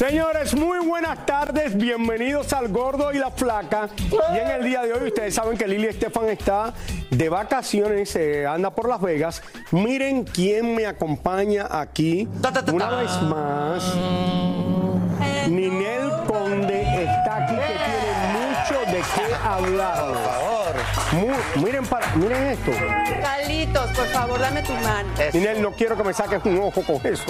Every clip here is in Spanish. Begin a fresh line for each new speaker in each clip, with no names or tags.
Señores, muy buenas tardes, bienvenidos al Gordo y la Flaca. Y en el día de hoy ustedes saben que Lili Estefan está de vacaciones, eh, anda por Las Vegas. Miren quién me acompaña aquí una vez más. Ninel Conde está aquí que tiene mucho de qué hablar. Favor. miren, para, miren esto.
Carlitos, por favor, dame tu mano.
Ninel, no quiero que me saques un ojo con eso.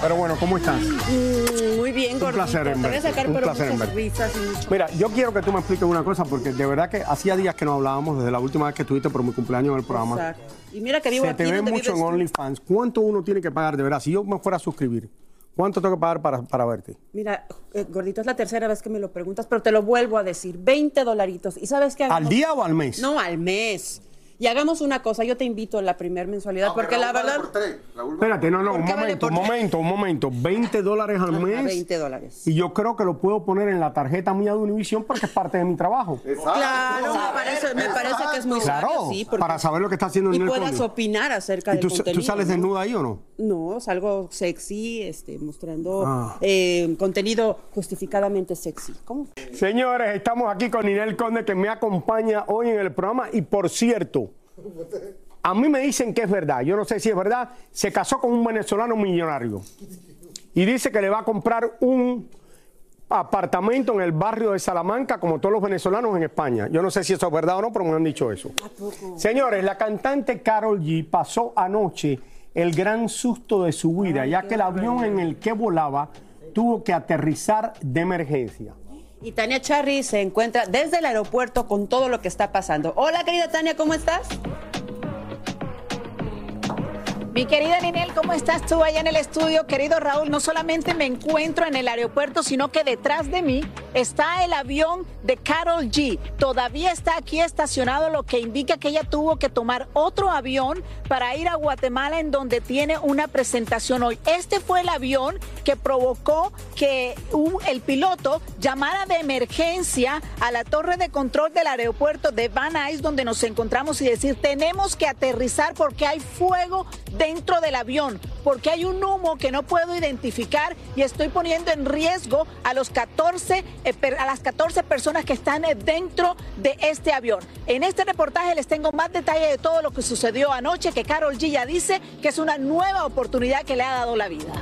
Pero bueno, ¿cómo estás?
Mm, Muy bien,
Un
gordito.
placer en
Te voy a sacar
un
pero
placer en
muchas
verte.
risas y mucho.
Mira, yo quiero que tú me expliques una cosa porque de verdad que hacía días que no hablábamos desde la última vez que estuviste por mi cumpleaños en el programa.
Exacto. Y mira que vivo
Se
aquí
te ve mucho en. OnlyFans. ¿Cuánto uno tiene que pagar de verdad? Si yo me fuera a suscribir, ¿cuánto tengo que pagar para, para verte?
Mira, eh, gordito, es la tercera vez que me lo preguntas, pero te lo vuelvo a decir. 20 dolaritos. ¿Y sabes qué?
¿Al día o al mes?
No, al mes. Y hagamos una cosa, yo te invito a la primer mensualidad, porque la verdad...
Espérate, no, no,
¿Por
un
vale
momento,
por
un
tres?
momento, un momento. 20 dólares al
Ajá,
mes.
20 dólares.
Y yo creo que lo puedo poner en la tarjeta mía de Univision porque es parte de mi trabajo.
Claro, me parece, me parece que es muy
Claro,
sabio, sí. porque-
para saber lo que está haciendo
Y
Ninel
puedas
Conde.
opinar acerca
¿Y
del
tú,
contenido.
tú sales desnuda ahí o no?
No, salgo sexy, este, mostrando
Ah.
eh, contenido justificadamente sexy. ¿Cómo?
Señores, estamos aquí con Ninel Conde que me acompaña hoy en el programa y por cierto, a mí me dicen que es verdad, yo no sé si es verdad, se casó con un venezolano millonario y dice que le va a comprar un apartamento en el barrio de Salamanca como todos los venezolanos en España. Yo no sé si eso es verdad o no, pero me han dicho eso. Señores, la cantante Carol G pasó anoche el gran susto de su vida, ya que el avión en el que volaba tuvo que aterrizar de emergencia.
Y Tania Charry se encuentra desde el aeropuerto con todo lo que está pasando. Hola, querida Tania, ¿cómo estás?
Mi querida Ninel, ¿cómo estás tú allá en el estudio? Querido Raúl, no solamente me encuentro en el aeropuerto, sino que detrás de mí está el avión de Carol G. Todavía está aquí estacionado, lo que indica que ella tuvo que tomar otro avión para ir a Guatemala en donde tiene una presentación hoy. Este fue el avión que provocó que el piloto llamara de emergencia a la torre de control del aeropuerto de Van Nuys donde nos encontramos y decir tenemos que aterrizar porque hay fuego dentro del avión, porque hay un humo que no puedo identificar y estoy poniendo en riesgo a los 14 eh, a las 14 personas que están eh, dentro de este avión. En este reportaje les tengo más detalle de todo lo que sucedió anoche que Carol G ya dice que es una nueva oportunidad que le ha dado la vida.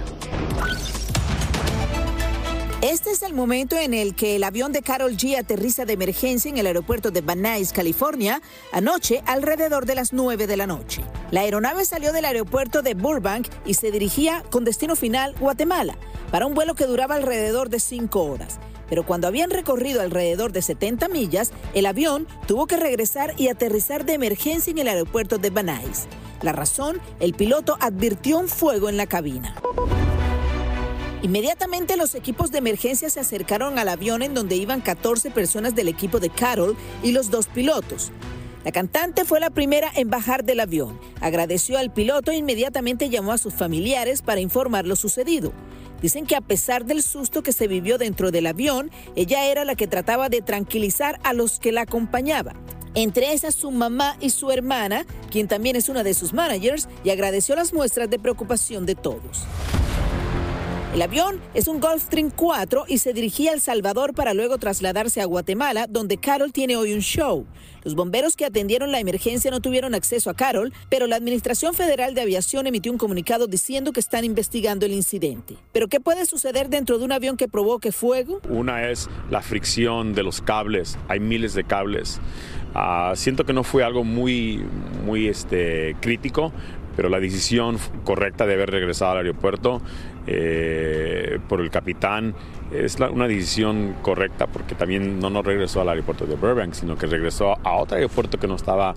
Este es el momento en el que el avión de Carol G aterriza de emergencia en el aeropuerto de Van California, anoche alrededor de las 9 de la noche. La aeronave salió del aeropuerto de Burbank y se dirigía con destino final Guatemala, para un vuelo que duraba alrededor de 5 horas. pero cuando habían recorrido alrededor de 70 millas, el avión tuvo que regresar y aterrizar de emergencia en el aeropuerto de Van. La razón, el piloto advirtió un fuego en la cabina. Inmediatamente los equipos de emergencia se acercaron al avión en donde iban 14 personas del equipo de Carol y los dos pilotos. La cantante fue la primera en bajar del avión. Agradeció al piloto e inmediatamente llamó a sus familiares para informar lo sucedido. Dicen que a pesar del susto que se vivió dentro del avión, ella era la que trataba de tranquilizar a los que la acompañaban. Entre esas su mamá y su hermana, quien también es una de sus managers, y agradeció las muestras de preocupación de todos. El avión es un Gulfstream 4 y se dirigía a El Salvador para luego trasladarse a Guatemala, donde Carol tiene hoy un show. Los bomberos que atendieron la emergencia no tuvieron acceso a Carol, pero la Administración Federal de Aviación emitió un comunicado diciendo que están investigando el incidente. ¿Pero qué puede suceder dentro de un avión que provoque fuego?
Una es la fricción de los cables. Hay miles de cables. Ah, siento que no fue algo muy, muy este, crítico, pero la decisión correcta de haber regresado al aeropuerto eh, por el capitán es una decisión correcta porque también no nos regresó al aeropuerto de Burbank, sino que regresó a otro aeropuerto que no estaba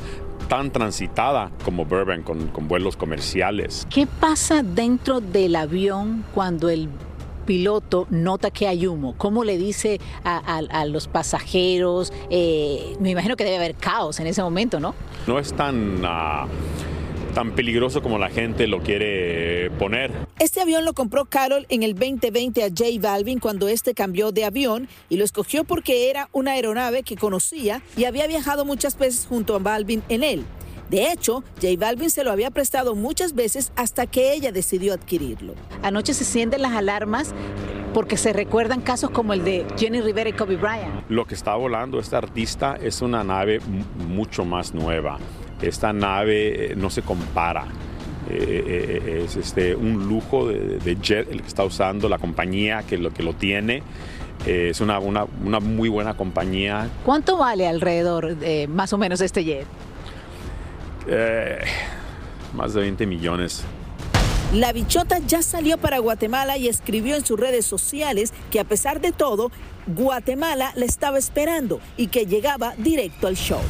tan transitada como Burbank con, con vuelos comerciales.
¿Qué pasa dentro del avión cuando el piloto nota que hay humo? ¿Cómo le dice a, los pasajeros? Eh, me imagino que debe haber caos en ese momento, ¿no?
No es tan... Ah, tan peligroso como la gente lo quiere poner.
Este avión lo compró Carol en el 2020 a J Balvin cuando este cambió de avión y lo escogió porque era una aeronave que conocía y había viajado muchas veces junto a Balvin en él. De hecho, J Balvin se lo había prestado muchas veces hasta que ella decidió adquirirlo. Anoche se sienten las alarmas porque se recuerdan casos como el de Jenny Rivera y Kobe Bryant.
Lo que está volando este artista es una nave mucho más nueva esta nave eh, no se compara. Eh, eh, es este, un lujo de, jet el que está usando la compañía que lo, que lo tiene. es una, una, muy buena compañía.
¿Cuánto vale alrededor más o menos este jet?
más de 20 millones.
La bichota ya salió para Guatemala y escribió en sus redes sociales que a pesar de todo, Guatemala la estaba esperando y que llegaba directo al show.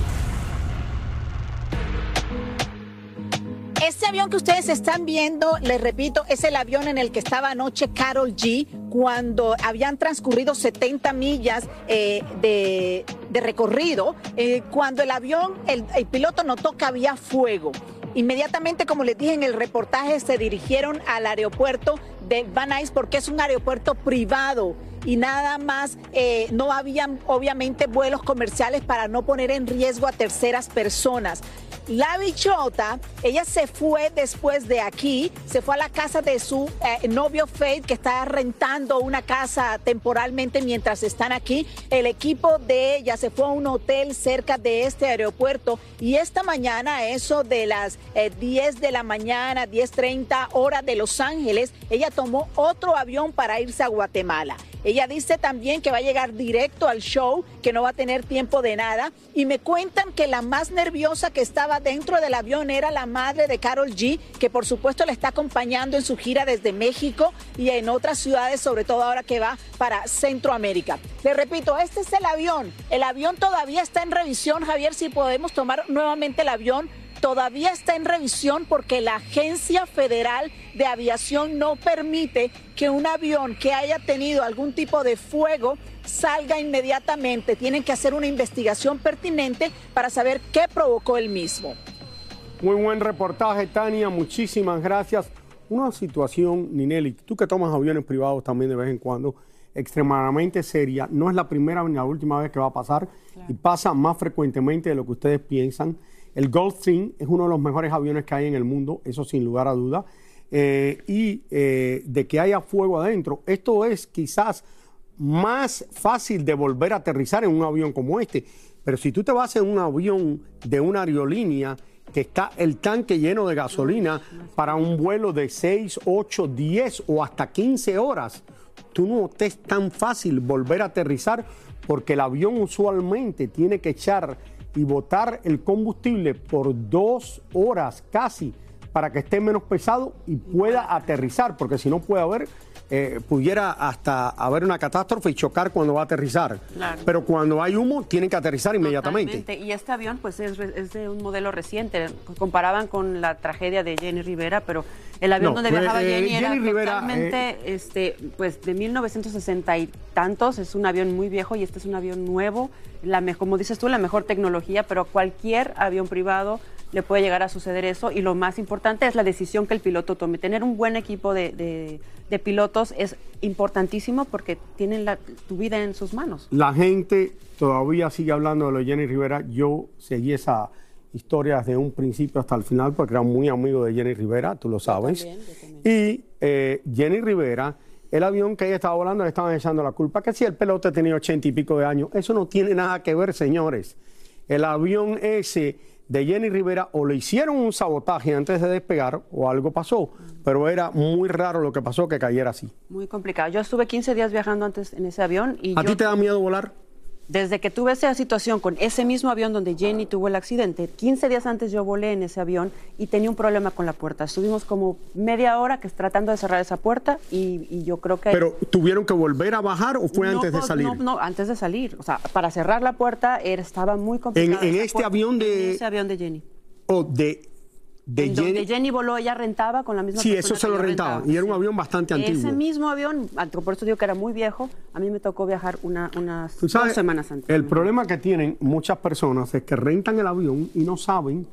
Este avión que ustedes están viendo, les repito, es el avión en el que estaba anoche Carol G cuando habían transcurrido 70 millas eh, de, recorrido, eh, cuando el avión, el, piloto notó que había fuego. Inmediatamente, como les dije en el reportaje, se dirigieron al aeropuerto de Van Nuys porque es un aeropuerto privado y nada más eh, no habían obviamente vuelos comerciales para no poner en riesgo a terceras personas. La bichota, ella se fue después de aquí, se fue a la casa de su eh, novio Faith, que está rentando una casa temporalmente mientras están aquí. El equipo de ella se fue a un hotel cerca de este aeropuerto y esta mañana, eso de las 10 eh, de la mañana, 10.30 hora de Los Ángeles, ella tomó otro avión para irse a Guatemala. Ella dice también que va a llegar directo al show, que no va a tener tiempo de nada. Y me cuentan que la más nerviosa que estaba dentro del avión era la madre de Carol G, que por supuesto le está acompañando en su gira desde México y en otras ciudades, sobre todo ahora que va para Centroamérica. Le repito, este es el avión. El avión todavía está en revisión, Javier, si podemos tomar nuevamente el avión todavía está en revisión porque la Agencia Federal de Aviación no permite que un avión que haya tenido algún tipo de fuego salga inmediatamente. Tienen que hacer una investigación pertinente para saber qué provocó el mismo.
Muy buen reportaje, Tania. Muchísimas gracias. Una situación, Ninelli, tú que tomas aviones privados también de vez en cuando, extremadamente seria. No es la primera ni la última vez que va a pasar y pasa más frecuentemente de lo que ustedes piensan. El Gulfstream es uno de los mejores aviones que hay en el mundo, eso sin lugar a duda. Eh, y eh, de que haya fuego adentro, esto es quizás más fácil de volver a aterrizar en un avión como este. Pero si tú te vas en un avión de una aerolínea que está el tanque lleno de gasolina para un vuelo de 6, 8, 10 o hasta 15 horas, tú no te es tan fácil volver a aterrizar porque el avión usualmente tiene que echar y botar el combustible por dos horas casi para que esté menos pesado y pueda aterrizar, porque si no puede haber eh, pudiera hasta haber una catástrofe y chocar cuando va a aterrizar.
Claro.
Pero cuando hay humo, tienen que aterrizar inmediatamente.
Totalmente. Y este avión, pues, es, es de un modelo reciente. Comparaban con la tragedia de Jenny Rivera, pero el avión
No,
donde viajaba
eh,
Jenny, era
Rivera,
totalmente, este, pues, de 1960 y tantos. Es un avión muy viejo y este es un avión nuevo. La como dices tú, la mejor tecnología, pero cualquier avión privado le puede llegar a suceder eso. Y lo más importante es la decisión que el piloto tome. Tener un buen equipo de, de- de pilotos es importantísimo porque tienen la- tu vida en sus manos.
La gente todavía sigue hablando de lo de Jenny Rivera. Yo seguí esa historia desde un principio hasta el final porque era muy amigo de Jenny Rivera, tú lo sabes. Y eh, Jenny Rivera, el avión que ella estaba volando le estaban echando la culpa, que si el piloto tenía ochenta y pico de años. Eso no tiene nada que ver, señores. El avión ese de Jenny Rivera o le hicieron un sabotaje antes de despegar o algo pasó, pero era muy raro lo que pasó que cayera así.
Muy complicado. Yo estuve 15 días viajando antes en ese avión y
¿A
yo-
ti te da miedo volar?
Desde que tuve esa situación con ese mismo avión donde Jenny tuvo el accidente, 15 días antes yo volé en ese avión y tenía un problema con la puerta. Estuvimos como media hora que tratando de cerrar esa puerta y, y yo creo que...
Pero tuvieron que volver a bajar o fue
No,
antes de
pues,
salir?
No, no, antes de salir. O sea, para cerrar la puerta era- estaba muy complicado.
en este avión de-
En ese avión de Jenny.
O de, de
En
Jenny.
donde Jenny voló, ella rentaba con la misma
Sí,
persona
eso se lo rentaba.
rentaba,
Y era un avión bastante antiguo.
Ese mismo avión, por eso digo que era muy viejo, a mí me tocó viajar una, unas dos semanas antes.
El problema que tienen muchas personas es que rentan el avión y no saben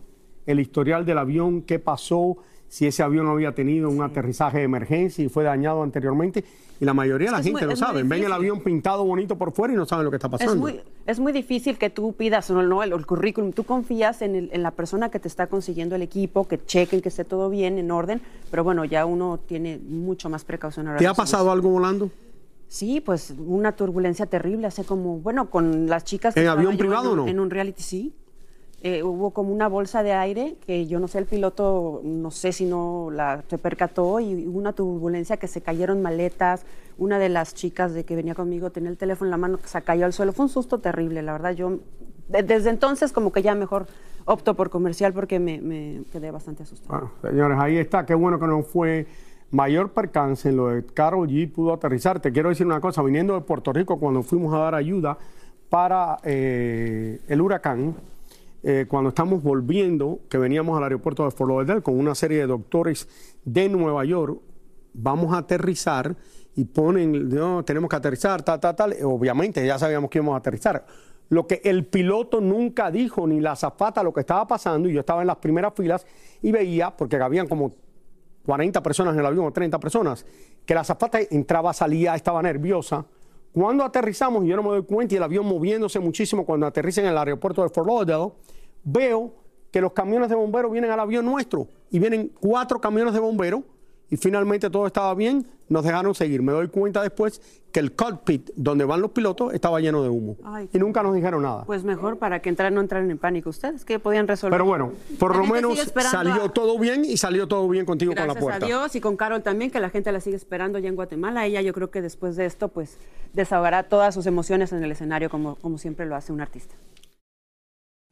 el historial del avión, qué pasó, si ese avión había tenido un aterrizaje de emergencia y fue dañado anteriormente. Y la mayoría de la
Es
gente
muy-
lo sabe. Ven el avión pintado bonito por fuera y no saben lo que está pasando.
Es muy, es muy difícil que tú pidas no, no, el, el currículum. Tú confías en, el- en la persona que te está consiguiendo el equipo, que chequen que esté todo bien, en orden. Pero bueno, ya uno tiene mucho más precaución ahora.
¿Te ha pasado algo volando?
Sí, pues una turbulencia terrible, hace como, bueno, con las chicas que
¿En avión privado o no?
En un reality, sí. Eh, hubo como una bolsa de aire que yo no sé, el piloto, no sé si no la se percató y hubo una turbulencia que se cayeron maletas. Una de las chicas de que venía conmigo tenía el teléfono en la mano, se cayó al suelo. Fue un susto terrible, la verdad. Yo de- desde entonces como que ya mejor opto por comercial porque me, quedé bastante asustada.
Ah, señores, ahí está. Qué bueno que no fue mayor percance en lo de Carol G. Pudo aterrizar. Te quiero decir una cosa. Viniendo de Puerto Rico, cuando fuimos a dar ayuda para eh, el huracán, eh, cuando estamos volviendo, que veníamos al aeropuerto de Fort Lauderdale con una serie de doctores de Nueva York, vamos a aterrizar y ponen, no, tenemos que aterrizar, tal, tal, tal. Obviamente ya sabíamos que íbamos a aterrizar. Lo que el piloto nunca dijo, ni la azafata, lo que estaba pasando, y yo estaba en las primeras filas y veía, porque habían como 40 personas en el avión o 30 personas, que la azafata entraba, salía, estaba nerviosa. Cuando aterrizamos, y yo no me doy cuenta, y el avión moviéndose muchísimo cuando aterriza en el aeropuerto de Fort Lauderdale, veo que los camiones de bomberos vienen al avión nuestro, y vienen cuatro camiones de bomberos, y finalmente todo estaba bien, nos dejaron seguir. Me doy cuenta después que el cockpit donde van los pilotos estaba lleno de humo.
Ay,
y nunca nos dijeron nada.
Pues mejor para que entrar, no entraran en pánico ustedes, que podían resolver.
Pero bueno, por lo menos salió
a-
todo bien y salió todo bien contigo con
Gracias
la puerta.
a Dios y con Carol también, que la gente la sigue esperando ya en Guatemala. Ella yo creo que después de esto, pues, desahogará todas sus emociones en el escenario, como, como siempre lo hace un artista.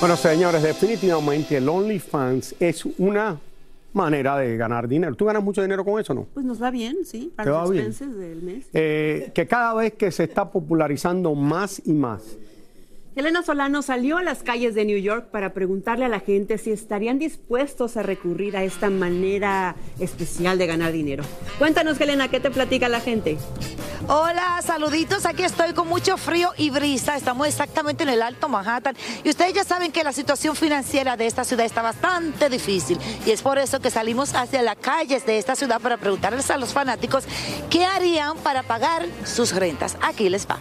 Bueno, señores, definitivamente el OnlyFans es una manera de ganar dinero. ¿Tú ganas mucho dinero con eso no?
Pues nos va bien, sí,
¿Te
para los expenses del mes.
Eh, que cada vez que se está popularizando más y más.
Elena Solano salió a las calles de New York para preguntarle a la gente si estarían dispuestos a recurrir a esta manera especial de ganar dinero. Cuéntanos, Elena, ¿qué te platica la gente?
Hola, saluditos. Aquí estoy con mucho frío y brisa. Estamos exactamente en el Alto Manhattan. Y ustedes ya saben que la situación financiera de esta ciudad está bastante difícil. Y es por eso que salimos hacia las calles de esta ciudad para preguntarles a los fanáticos qué harían para pagar sus rentas. Aquí les va.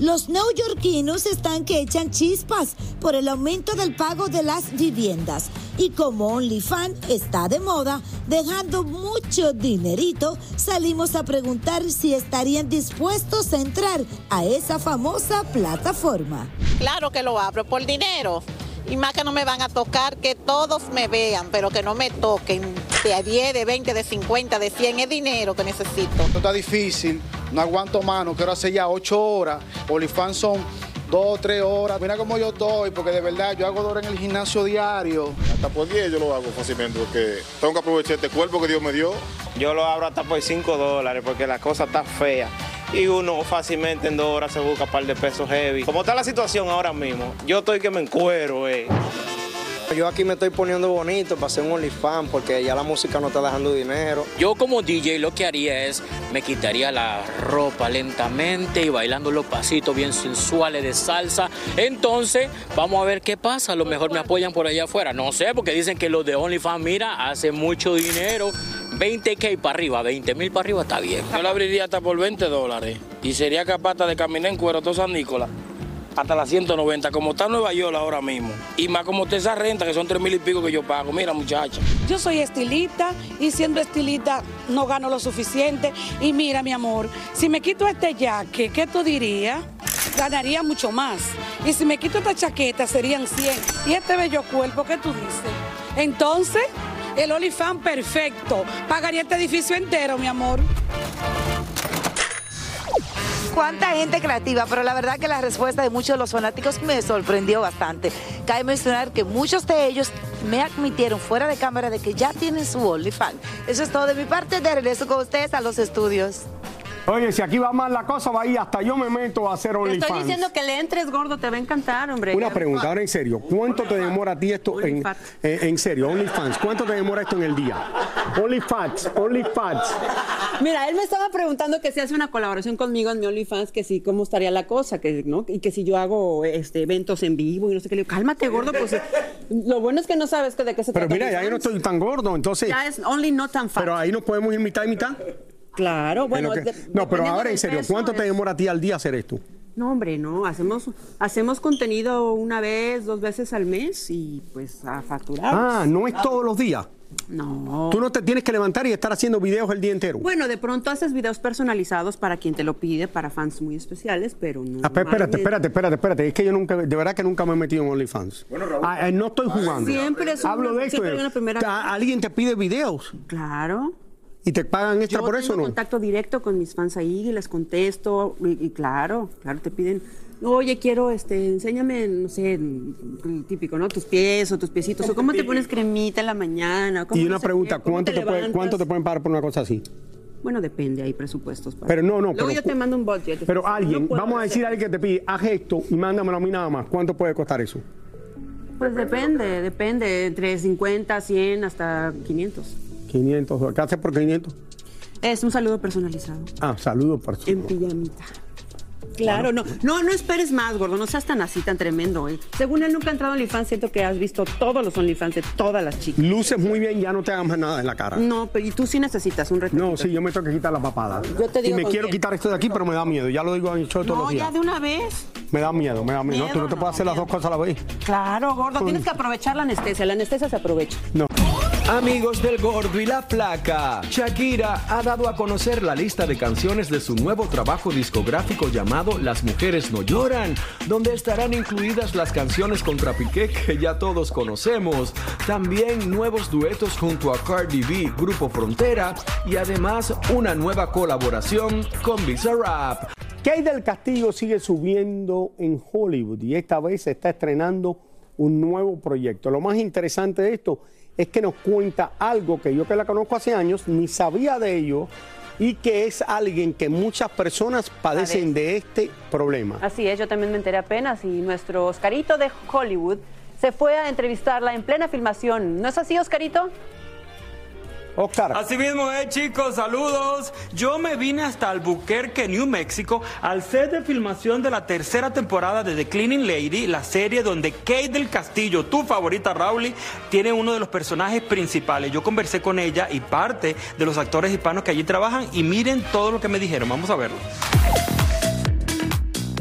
Los neoyorquinos están que echan chispas por el aumento del pago de las viviendas. Y como OnlyFans está de moda, dejando mucho dinerito, salimos a preguntar si estarían dispuestos a entrar a esa famosa plataforma.
Claro que lo abro por dinero. Y más que no me van a tocar, que todos me vean, pero que no me toquen. De 10, de 20, de 50, de 100, es dinero que necesito.
Esto está difícil, no aguanto mano, quiero hacer ya ocho horas. OnlyFans son dos, tres horas. Mira cómo yo estoy, porque de verdad yo hago horas en el gimnasio diario.
Hasta por 10 yo lo hago fácilmente porque tengo que aprovechar este cuerpo que Dios me dio.
Yo lo abro hasta por 5 dólares porque la cosa está fea. Y uno fácilmente en dos horas se busca un par de pesos heavy. Como está la situación ahora mismo, yo estoy que me encuero, eh.
Yo aquí me estoy poniendo bonito para hacer un OnlyFans porque ya la música no está dejando dinero.
Yo como DJ lo que haría es me quitaría la ropa lentamente y bailando los pasitos bien sensuales de salsa. Entonces, vamos a ver qué pasa. A lo mejor me apoyan por allá afuera. No sé, porque dicen que los de OnlyFans, mira, hacen mucho dinero. 20k para arriba, 20 mil para arriba está bien.
Yo lo abriría hasta por 20 dólares y sería capaz de caminar en cuero todo San Nicolás hasta las 190, como está Nueva York ahora mismo. Y más como está esa renta, que son 3 mil y pico que yo pago. Mira, muchacha.
Yo soy estilista y siendo estilista no gano lo suficiente. Y mira, mi amor, si me quito este jaque, ¿qué tú dirías? Ganaría mucho más. Y si me quito esta chaqueta, serían 100. Y este bello cuerpo, ¿qué tú dices? Entonces, el OnlyFans perfecto. Pagaría este edificio entero, mi amor.
cuánta gente creativa, pero la verdad que la respuesta de muchos de los fanáticos me sorprendió bastante. Cabe mencionar que muchos de ellos me admitieron fuera de cámara de que ya tienen su OnlyFans. Eso es todo de mi parte, de regreso con ustedes a los estudios.
Oye, si aquí va mal la cosa, va ahí, hasta yo me meto a hacer
Te
OnlyFans.
estoy diciendo que le entres gordo, te va a encantar, hombre.
Una pregunta, ahora en serio, ¿cuánto te demora a ti esto en, en, en serio, OnlyFans? ¿Cuánto te demora esto en el día? OnlyFans, OnlyFans.
Mira, él me estaba preguntando que si hace una colaboración conmigo en mi OnlyFans, que si cómo estaría la cosa, que no, y que si yo hago este eventos en vivo y no sé qué. Le digo, cálmate, gordo, pues eh, lo bueno es que no sabes que de qué se
Pero
trata.
mira, ya yo no estoy tan gordo, entonces.
Ya es only no tan fácil.
Pero ahí nos podemos ir mitad y mitad.
Claro, bueno.
Que- no, pero ahora en serio, ¿cuánto te demora a ti al día hacer esto?
No, hombre, no. Hacemos, hacemos contenido una vez, dos veces al mes y pues a facturar.
Ah, no es todos los días.
No.
Tú no te tienes que levantar y estar haciendo videos el día entero.
Bueno, de pronto haces videos personalizados para quien te lo pide, para fans muy especiales, pero no.
Ah, espérate, espérate, espérate, espérate. Es que yo nunca, de verdad que nunca me he metido en OnlyFans. Ah, eh, no estoy jugando.
Siempre es
Hablo
una-
de esto.
siempre
eh.
hay una primera
¿Alguien te pide videos?
Claro.
¿Y te pagan extra
Yo
por eso
tengo
no?
contacto directo con mis fans ahí y les contesto y, y claro, claro, te piden, oye, quiero, este, enséñame, no sé, el típico, ¿no? Tus pies o tus piecitos, o cómo te pones cremita en la mañana. cómo
Y
no
una
sé
pregunta,
qué,
¿cuánto te, puede-. ¿cuánto te pueden pagar por una cosa así?
Bueno, depende, hay presupuestos. para-
Pero no, no,
Luego
pero
yo te mando un budget.
Pero alguien, vamos a decir a alguien que te pide, haz esto y mándamelo a mí nada más. ¿Cuánto puede costar eso?
Pues depende, depende, entre 50, 100 hasta 500.
500 dólares. ¿Qué haces por 500?
Es un saludo personalizado,
Ah, por su.
en pijamita. Claro, no, no, no esperes más, gordo, no seas tan así, tan tremendo, ¿eh? Según él nunca ha entrado en OnlyFans, siento que has visto todos los OnlyFans de todas las chicas.
Luces muy bien, ya no te hagas más nada en la cara.
No, pero y tú sí necesitas un reto.
No, sí, yo me tengo que quitar la papada.
Yo te digo
y me quiero
quién.
quitar esto de aquí, pero me da miedo. Ya lo digo en el show todos
No,
los días.
ya de una vez.
Me da miedo, me da miedo. No, tú no te puedes hacer las dos cosas a la vez.
Claro, gordo, tienes que aprovechar la anestesia. La anestesia se aprovecha.
No.
Amigos del Gordo y la Flaca, Shakira ha dado a conocer la lista de canciones de su nuevo trabajo discográfico llamado Las Mujeres No Lloran, donde estarán incluidas las canciones contra Piqué que ya todos conocemos, también nuevos duetos junto a Cardi B, Grupo Frontera y además una nueva colaboración con Bizarrap.
Kate del Castillo sigue subiendo en Hollywood y esta vez se está estrenando un nuevo proyecto. Lo más interesante de esto es que nos cuenta algo que yo que la conozco hace años ni sabía de ello y que es alguien que muchas personas padecen de este problema.
Así es, yo también me enteré apenas y nuestro Oscarito de Hollywood se fue a entrevistarla en plena filmación. ¿No es así, Oscarito?
Oscar.
Así mismo es, chicos, saludos. Yo me vine hasta Albuquerque, New Mexico, al set de filmación de la tercera temporada de The Cleaning Lady, la serie donde Kate del Castillo, tu favorita Rowley, tiene uno de los personajes principales. Yo conversé con ella y parte de los actores hispanos que allí trabajan y miren todo lo que me dijeron. Vamos a verlo.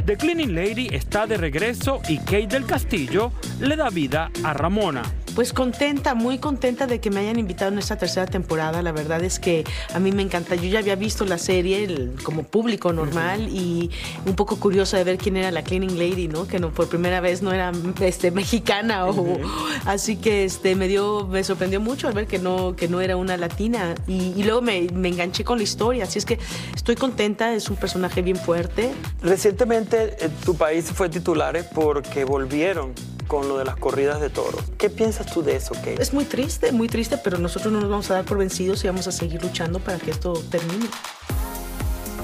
The Cleaning Lady está de regreso y Kate del Castillo le da vida a Ramona.
Pues contenta, muy contenta de que me hayan invitado en esta tercera temporada. La verdad es que a mí me encanta. Yo ya había visto la serie el- como público normal y un poco curiosa de ver quién era la cleaning lady, ¿no? Que no por primera vez no era este, mexicana o así que este me dio, me sorprendió mucho al ver que no que no era una latina y, y luego me, me enganché con la historia. Así es que estoy contenta. Es un personaje bien fuerte.
Recientemente eh, tu país fue titular porque volvieron con lo de las corridas de toros. ¿Qué piensas tú de eso, Kate?
Es muy triste, muy triste, pero nosotros no nos vamos a dar por vencidos y vamos a seguir luchando para que esto termine.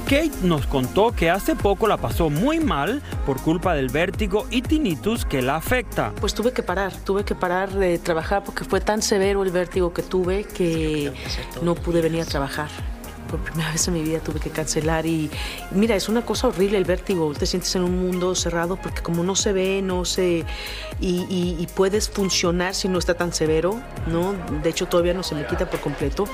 Kate nos contó que hace poco la pasó muy mal por culpa del vértigo y tinnitus que la afecta.
Pues tuve que parar, tuve que parar de trabajar porque fue tan severo el vértigo que tuve que no pude venir a trabajar. Por primera vez en mi vida tuve que cancelar y mira, es una cosa horrible el vértigo, te sientes en un mundo cerrado porque como no se ve, no se... y, y- y puedes funcionar si no está tan severo, ¿no? De hecho todavía no se me quita por completo,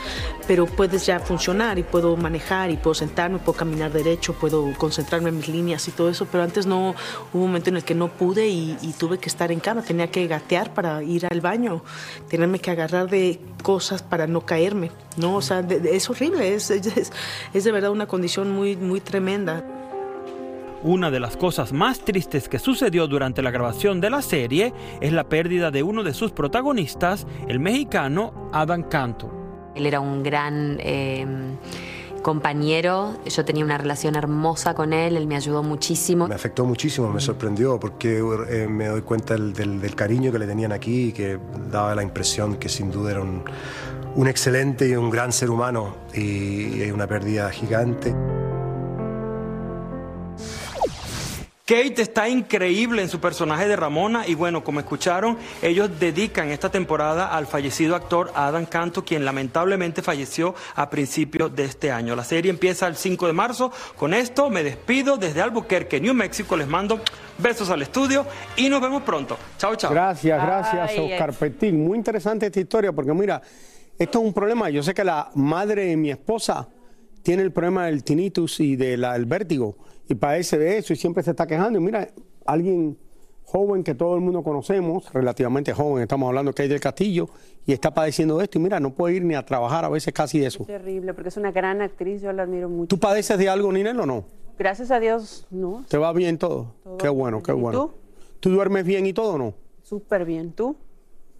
pero puedes ya funcionar y puedo manejar y puedo sentarme, puedo caminar derecho, puedo concentrarme en mis líneas y todo eso, pero antes no, hubo un momento en el que no pude y, y tuve que estar en cama, tenía que gatear para ir al baño, tenerme que agarrar de cosas para no caerme, ¿no? O sea, de- de- es horrible, es, es, es de verdad una condición muy, muy tremenda.
Una de las cosas más tristes que sucedió durante la grabación de la serie es la pérdida de uno de sus protagonistas, el mexicano Adam Canto.
Él era un gran eh, compañero, yo tenía una relación hermosa con él, él me ayudó muchísimo.
Me afectó muchísimo, me sorprendió porque eh, me doy cuenta del, cariño que le tenían aquí y que daba la impresión que sin duda era un, un excelente y un gran ser humano y, y una pérdida gigante.
Kate está increíble en su personaje de Ramona y bueno, como escucharon, ellos dedican esta temporada al fallecido actor Adam Canto, quien lamentablemente falleció a principios de este año. La serie empieza el 5 de marzo. Con esto me despido desde Albuquerque, New Mexico. Les mando besos al estudio y nos vemos pronto. Chao, chao.
Gracias, gracias,
Ay,
Oscar Petín. Muy interesante esta historia porque mira, esto es un problema. Yo sé que la madre de mi esposa tiene el problema del tinnitus y del vértigo y padece de eso y siempre se está quejando. Y mira, alguien joven que todo el mundo conocemos, relativamente joven, estamos hablando que hay del Castillo y está padeciendo de esto y mira, no puede ir ni a trabajar a veces casi de eso.
Terrible, porque es una gran actriz, yo la admiro mucho.
¿Tú padeces de algo, Ninel, o no?
Gracias a Dios, no,
¿Te va bien todo? qué bueno, qué
¿Y
bueno.
tú?
¿Tú duermes bien y todo o no?
súper bien. ¿Tú?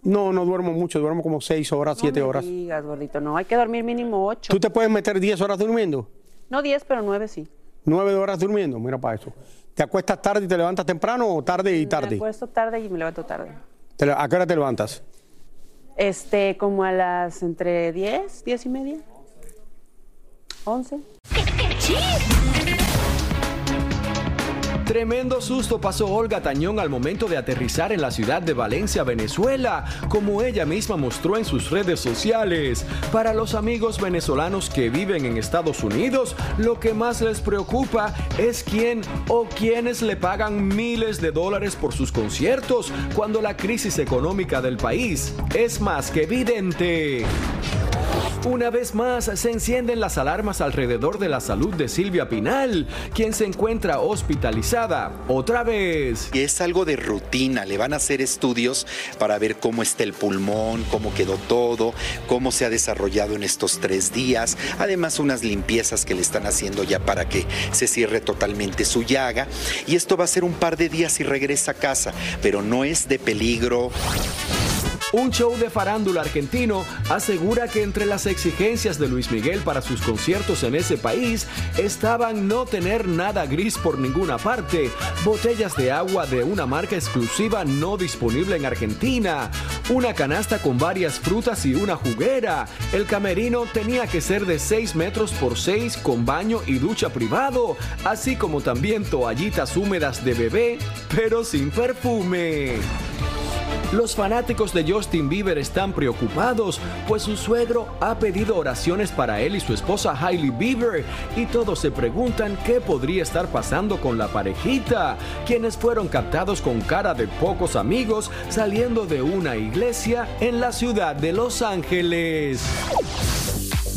No, no duermo mucho, duermo como seis horas, siete
no
horas.
digas, gordito, no, hay que dormir mínimo ocho.
¿Tú te puedes meter 10 horas durmiendo?
No diez, pero nueve sí.
¿Nueve horas durmiendo? Mira para eso. ¿Te acuestas tarde y te levantas temprano o tarde y
Me
tarde?
acuesto tarde y me levanto tarde.
¿A qué hora te levantas?
Este, como a las entre 10, 10 y media. 11.
Tremendo susto pasó Olga Tañón al momento de aterrizar en la ciudad de Valencia, Venezuela, como ella misma mostró en sus redes sociales. Para los amigos venezolanos que viven en Estados Unidos, lo que más les preocupa es quién o quiénes le pagan miles de dólares por sus conciertos cuando la crisis económica del país es más que evidente. Una vez más se encienden las alarmas alrededor de la salud de Silvia Pinal, quien se encuentra hospitalizada otra vez.
Es algo de rutina, le van a hacer estudios para ver cómo está el pulmón, cómo quedó todo, cómo se ha desarrollado en estos tres días, además unas limpiezas que le están haciendo ya para que se cierre totalmente su llaga. Y esto va a ser un par de días y regresa a casa, pero no es de peligro.
Un show de farándula argentino asegura que entre las exigencias de Luis Miguel para sus conciertos en ese país estaban no tener nada gris por ninguna parte, botellas de agua de una marca exclusiva no disponible en Argentina, una canasta con varias frutas y una juguera. El camerino tenía que ser de 6 metros por 6 con baño y ducha privado, así como también toallitas húmedas de bebé, pero sin perfume. Los fanáticos de Justin Bieber están preocupados, pues su suegro ha pedido oraciones para él y su esposa Hailey Bieber, y todos se preguntan qué podría estar pasando con la parejita, quienes fueron captados con cara de pocos amigos saliendo de una iglesia en la ciudad de Los Ángeles.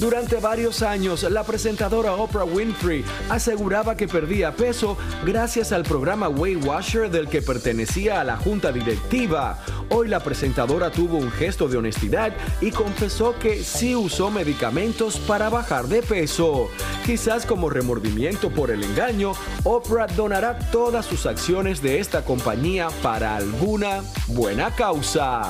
Durante varios años, la presentadora Oprah Winfrey aseguraba que perdía peso gracias al programa Weight Washer del que pertenecía a la junta directiva. Hoy la presentadora tuvo un gesto de honestidad y confesó que sí usó medicamentos para bajar de peso. Quizás como remordimiento por el engaño, Oprah donará todas sus acciones de esta compañía para alguna buena causa.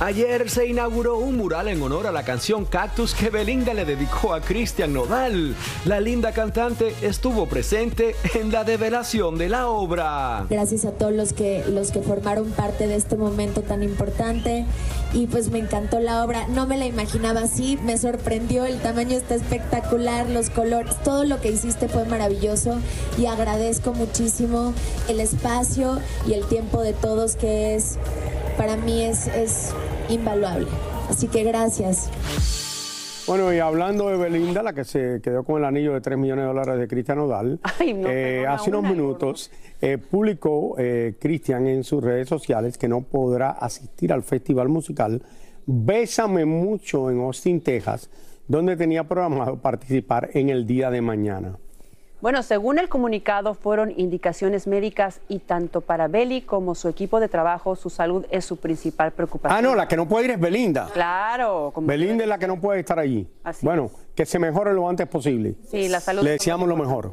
Ayer se inauguró un mural en honor a la canción Cactus que Belinda le dedicó a Cristian Nodal. La linda cantante estuvo presente en la develación de la obra.
Gracias a todos los que, los que formaron parte de este momento tan importante y pues me encantó la obra. No me la imaginaba así, me sorprendió, el tamaño está espectacular, los colores, todo lo que hiciste fue maravilloso y agradezco muchísimo el espacio y el tiempo de todos que es, para mí es, es invaluable. Así que gracias.
Bueno, y hablando de Belinda, la que se quedó con el anillo de 3 millones de dólares de Cristian Odal, eh, hace unos minutos eh, publicó eh, Cristian en sus redes sociales que no podrá asistir al festival musical Bésame Mucho en Austin, Texas, donde tenía programado participar en el día de mañana.
Bueno, según el comunicado, fueron indicaciones médicas y tanto para Beli como su equipo de trabajo, su salud es su principal preocupación.
Ah, no, la que no puede ir es Belinda.
Claro.
Belinda es la que no puede estar allí. bueno, que se mejore lo antes posible.
Sí, la salud.
Le deseamos lo mejor.